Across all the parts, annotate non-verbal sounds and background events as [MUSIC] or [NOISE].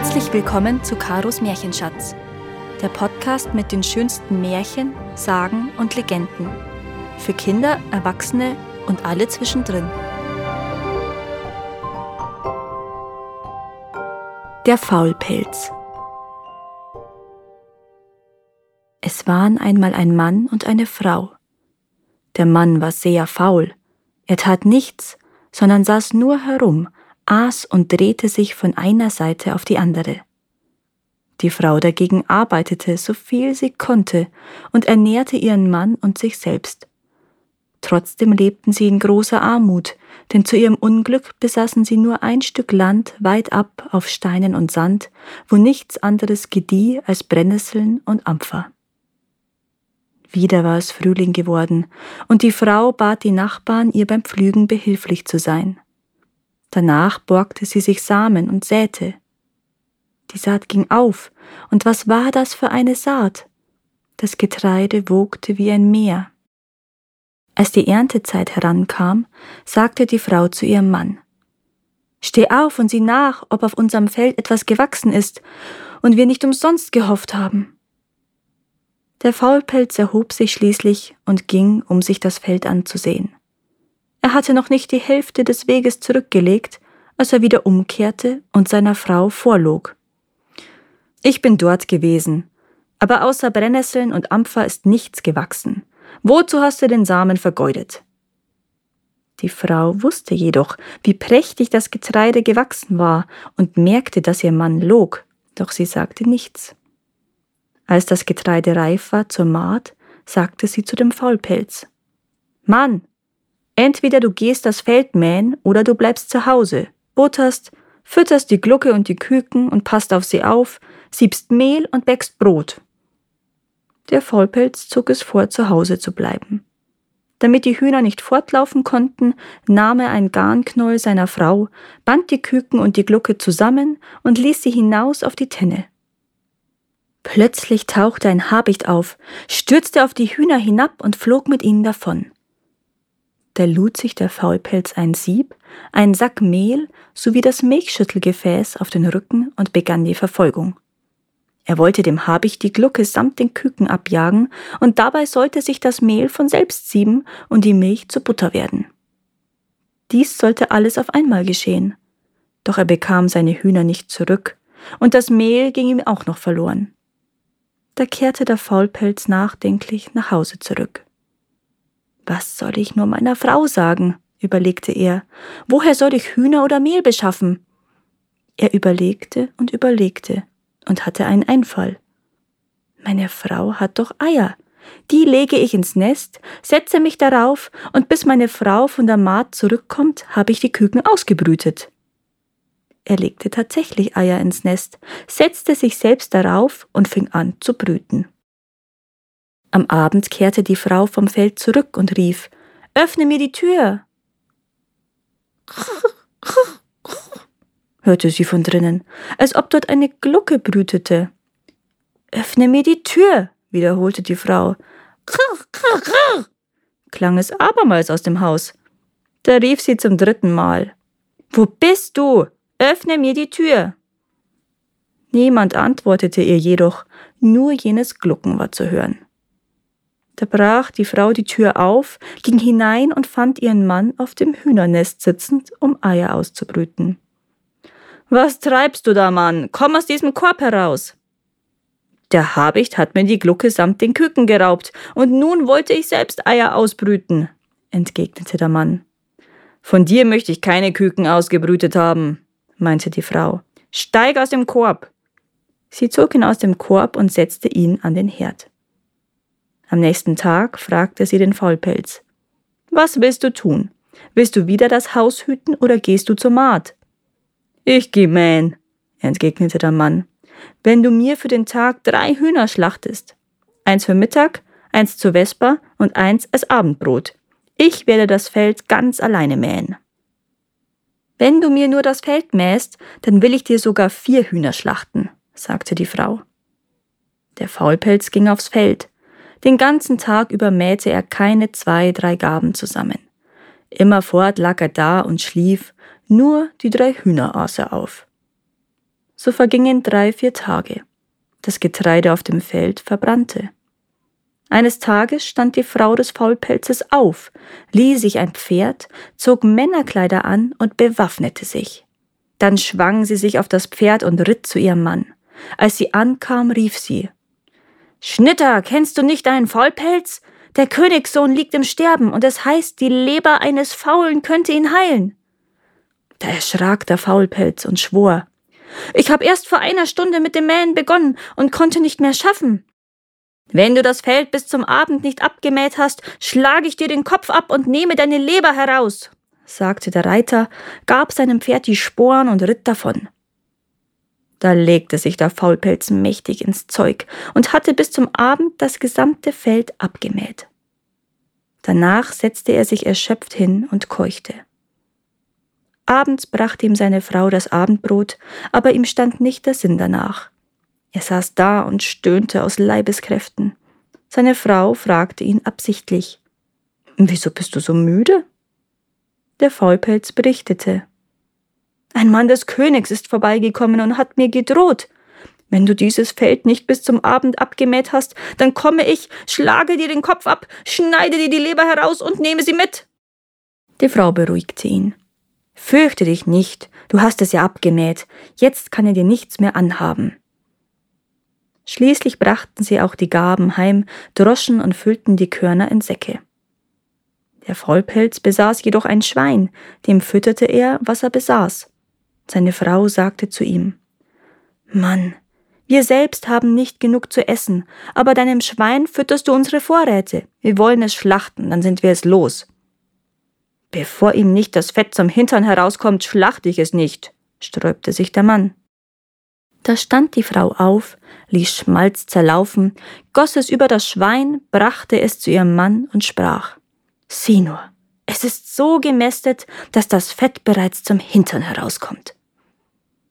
Herzlich willkommen zu Karos Märchenschatz, der Podcast mit den schönsten Märchen, Sagen und Legenden. Für Kinder, Erwachsene und alle zwischendrin. Der Faulpelz. Es waren einmal ein Mann und eine Frau. Der Mann war sehr faul. Er tat nichts, sondern saß nur herum aß und drehte sich von einer Seite auf die andere. Die Frau dagegen arbeitete so viel sie konnte und ernährte ihren Mann und sich selbst. Trotzdem lebten sie in großer Armut, denn zu ihrem Unglück besaßen sie nur ein Stück Land weit ab auf Steinen und Sand, wo nichts anderes gedieh als Brennnesseln und Ampfer. Wieder war es Frühling geworden, und die Frau bat die Nachbarn, ihr beim Pflügen behilflich zu sein. Danach borgte sie sich Samen und säte. Die Saat ging auf, und was war das für eine Saat? Das Getreide wogte wie ein Meer. Als die Erntezeit herankam, sagte die Frau zu ihrem Mann Steh auf und sieh nach, ob auf unserem Feld etwas gewachsen ist und wir nicht umsonst gehofft haben. Der Faulpelz erhob sich schließlich und ging, um sich das Feld anzusehen. Er hatte noch nicht die Hälfte des Weges zurückgelegt, als er wieder umkehrte und seiner Frau vorlog. Ich bin dort gewesen, aber außer Brennnesseln und Ampfer ist nichts gewachsen. Wozu hast du den Samen vergeudet? Die Frau wusste jedoch, wie prächtig das Getreide gewachsen war und merkte, dass ihr Mann log, doch sie sagte nichts. Als das Getreide reif war zur Maat, sagte sie zu dem Faulpelz Mann, Entweder du gehst das Feld mähen oder du bleibst zu Hause, butterst, fütterst die Glucke und die Küken und passt auf sie auf, siebst Mehl und bäckst Brot. Der Vollpelz zog es vor, zu Hause zu bleiben. Damit die Hühner nicht fortlaufen konnten, nahm er ein Garnknäuel seiner Frau, band die Küken und die Glucke zusammen und ließ sie hinaus auf die Tenne. Plötzlich tauchte ein Habicht auf, stürzte auf die Hühner hinab und flog mit ihnen davon. Da lud sich der Faulpelz ein Sieb, einen Sack Mehl sowie das Milchschüttelgefäß auf den Rücken und begann die Verfolgung. Er wollte dem Habicht die Glucke samt den Küken abjagen, und dabei sollte sich das Mehl von selbst sieben und die Milch zu Butter werden. Dies sollte alles auf einmal geschehen. Doch er bekam seine Hühner nicht zurück, und das Mehl ging ihm auch noch verloren. Da kehrte der Faulpelz nachdenklich nach Hause zurück. Was soll ich nur meiner Frau sagen? überlegte er. Woher soll ich Hühner oder Mehl beschaffen? Er überlegte und überlegte und hatte einen Einfall. Meine Frau hat doch Eier. Die lege ich ins Nest, setze mich darauf, und bis meine Frau von der Maat zurückkommt, habe ich die Küken ausgebrütet. Er legte tatsächlich Eier ins Nest, setzte sich selbst darauf und fing an zu brüten. Am Abend kehrte die Frau vom Feld zurück und rief Öffne mir die Tür. [LAUGHS] hörte sie von drinnen, als ob dort eine Glucke brütete. Öffne mir die Tür, wiederholte die Frau. [LAUGHS] klang es abermals aus dem Haus. Da rief sie zum dritten Mal. Wo bist du? Öffne mir die Tür. Niemand antwortete ihr jedoch, nur jenes Glucken war zu hören. Da brach die Frau die Tür auf, ging hinein und fand ihren Mann auf dem Hühnernest sitzend, um Eier auszubrüten. Was treibst du da, Mann? Komm aus diesem Korb heraus! Der Habicht hat mir die Glucke samt den Küken geraubt, und nun wollte ich selbst Eier ausbrüten, entgegnete der Mann. Von dir möchte ich keine Küken ausgebrütet haben, meinte die Frau. Steig aus dem Korb! Sie zog ihn aus dem Korb und setzte ihn an den Herd. Am nächsten Tag fragte sie den Faulpelz. Was willst du tun? Willst du wieder das Haus hüten oder gehst du zur Maat? Ich geh mähen, entgegnete der Mann. Wenn du mir für den Tag drei Hühner schlachtest. Eins für Mittag, eins zur Vesper und eins als Abendbrot. Ich werde das Feld ganz alleine mähen. Wenn du mir nur das Feld mähst, dann will ich dir sogar vier Hühner schlachten, sagte die Frau. Der Faulpelz ging aufs Feld. Den ganzen Tag über mähte er keine zwei, drei Gaben zusammen. Immerfort lag er da und schlief, nur die drei Hühner aß er auf. So vergingen drei, vier Tage. Das Getreide auf dem Feld verbrannte. Eines Tages stand die Frau des Faulpelzes auf, lieh sich ein Pferd, zog Männerkleider an und bewaffnete sich. Dann schwang sie sich auf das Pferd und ritt zu ihrem Mann. Als sie ankam, rief sie Schnitter, kennst du nicht deinen Faulpelz? Der Königssohn liegt im Sterben, und es heißt, die Leber eines Faulen könnte ihn heilen. Da erschrak der Faulpelz und schwor Ich habe erst vor einer Stunde mit dem Mähen begonnen und konnte nicht mehr schaffen. Wenn du das Feld bis zum Abend nicht abgemäht hast, schlage ich dir den Kopf ab und nehme deine Leber heraus, sagte der Reiter, gab seinem Pferd die Sporen und ritt davon. Da legte sich der Faulpelz mächtig ins Zeug und hatte bis zum Abend das gesamte Feld abgemäht. Danach setzte er sich erschöpft hin und keuchte. Abends brachte ihm seine Frau das Abendbrot, aber ihm stand nicht der Sinn danach. Er saß da und stöhnte aus Leibeskräften. Seine Frau fragte ihn absichtlich Wieso bist du so müde? Der Faulpelz berichtete Ein Mann des Königs ist vorbeigekommen und hat mir gedroht. Wenn du dieses Feld nicht bis zum Abend abgemäht hast, dann komme ich, schlage dir den Kopf ab, schneide dir die Leber heraus und nehme sie mit. Die Frau beruhigte ihn. Fürchte dich nicht, du hast es ja abgemäht, jetzt kann er dir nichts mehr anhaben. Schließlich brachten sie auch die Gaben heim, droschen und füllten die Körner in Säcke. Der Vollpelz besaß jedoch ein Schwein, dem fütterte er, was er besaß. Seine Frau sagte zu ihm Mann, wir selbst haben nicht genug zu essen, aber deinem Schwein fütterst du unsere Vorräte. Wir wollen es schlachten, dann sind wir es los. Bevor ihm nicht das Fett zum Hintern herauskommt, schlachte ich es nicht, sträubte sich der Mann. Da stand die Frau auf, ließ Schmalz zerlaufen, goss es über das Schwein, brachte es zu ihrem Mann und sprach Sieh nur, es ist so gemästet, dass das Fett bereits zum Hintern herauskommt.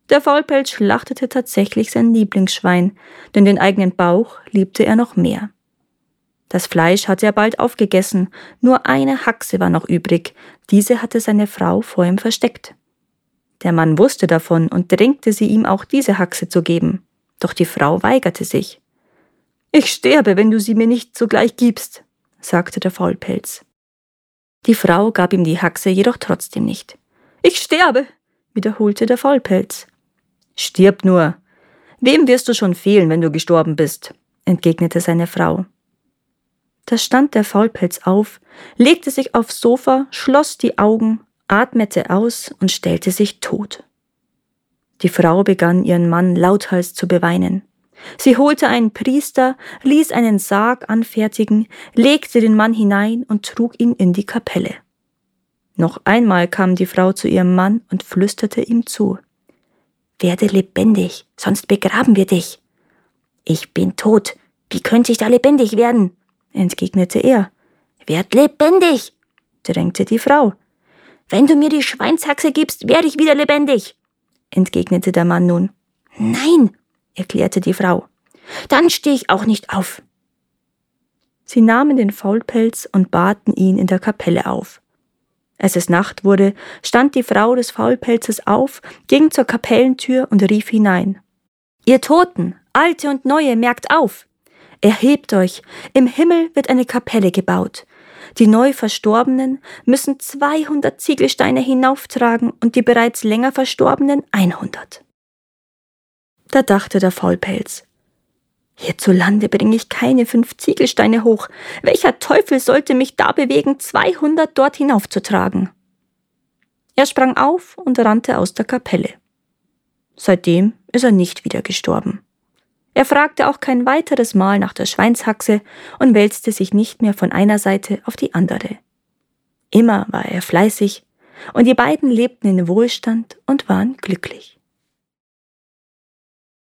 Der Faulpelz schlachtete tatsächlich sein Lieblingsschwein, denn den eigenen Bauch liebte er noch mehr. Das Fleisch hatte er bald aufgegessen, nur eine Haxe war noch übrig, diese hatte seine Frau vor ihm versteckt. Der Mann wusste davon und drängte sie ihm auch diese Haxe zu geben. Doch die Frau weigerte sich. Ich sterbe, wenn du sie mir nicht sogleich gibst, sagte der Faulpelz. Die Frau gab ihm die Haxe jedoch trotzdem nicht. Ich sterbe, wiederholte der Faulpelz. Stirb nur. Wem wirst du schon fehlen, wenn du gestorben bist? entgegnete seine Frau. Da stand der Faulpelz auf, legte sich aufs Sofa, schloss die Augen atmete aus und stellte sich tot. Die Frau begann ihren Mann lauthals zu beweinen. Sie holte einen Priester, ließ einen Sarg anfertigen, legte den Mann hinein und trug ihn in die Kapelle. Noch einmal kam die Frau zu ihrem Mann und flüsterte ihm zu. Werde lebendig, sonst begraben wir dich. Ich bin tot. Wie könnte ich da lebendig werden? entgegnete er. Werd lebendig, drängte die Frau. Wenn du mir die Schweinshaxe gibst, werde ich wieder lebendig, entgegnete der Mann nun. Nein, erklärte die Frau. Dann stehe ich auch nicht auf. Sie nahmen den Faulpelz und baten ihn in der Kapelle auf. Als es Nacht wurde, stand die Frau des Faulpelzes auf, ging zur Kapellentür und rief hinein. Ihr Toten, alte und neue, merkt auf! Erhebt euch, im Himmel wird eine Kapelle gebaut. Die neu Verstorbenen müssen 200 Ziegelsteine hinauftragen und die bereits länger Verstorbenen 100. Da dachte der Faulpelz, Hierzulande bringe ich keine fünf Ziegelsteine hoch. Welcher Teufel sollte mich da bewegen, 200 dort hinaufzutragen? Er sprang auf und rannte aus der Kapelle. Seitdem ist er nicht wieder gestorben. Er fragte auch kein weiteres Mal nach der Schweinshaxe und wälzte sich nicht mehr von einer Seite auf die andere. Immer war er fleißig, und die beiden lebten in Wohlstand und waren glücklich.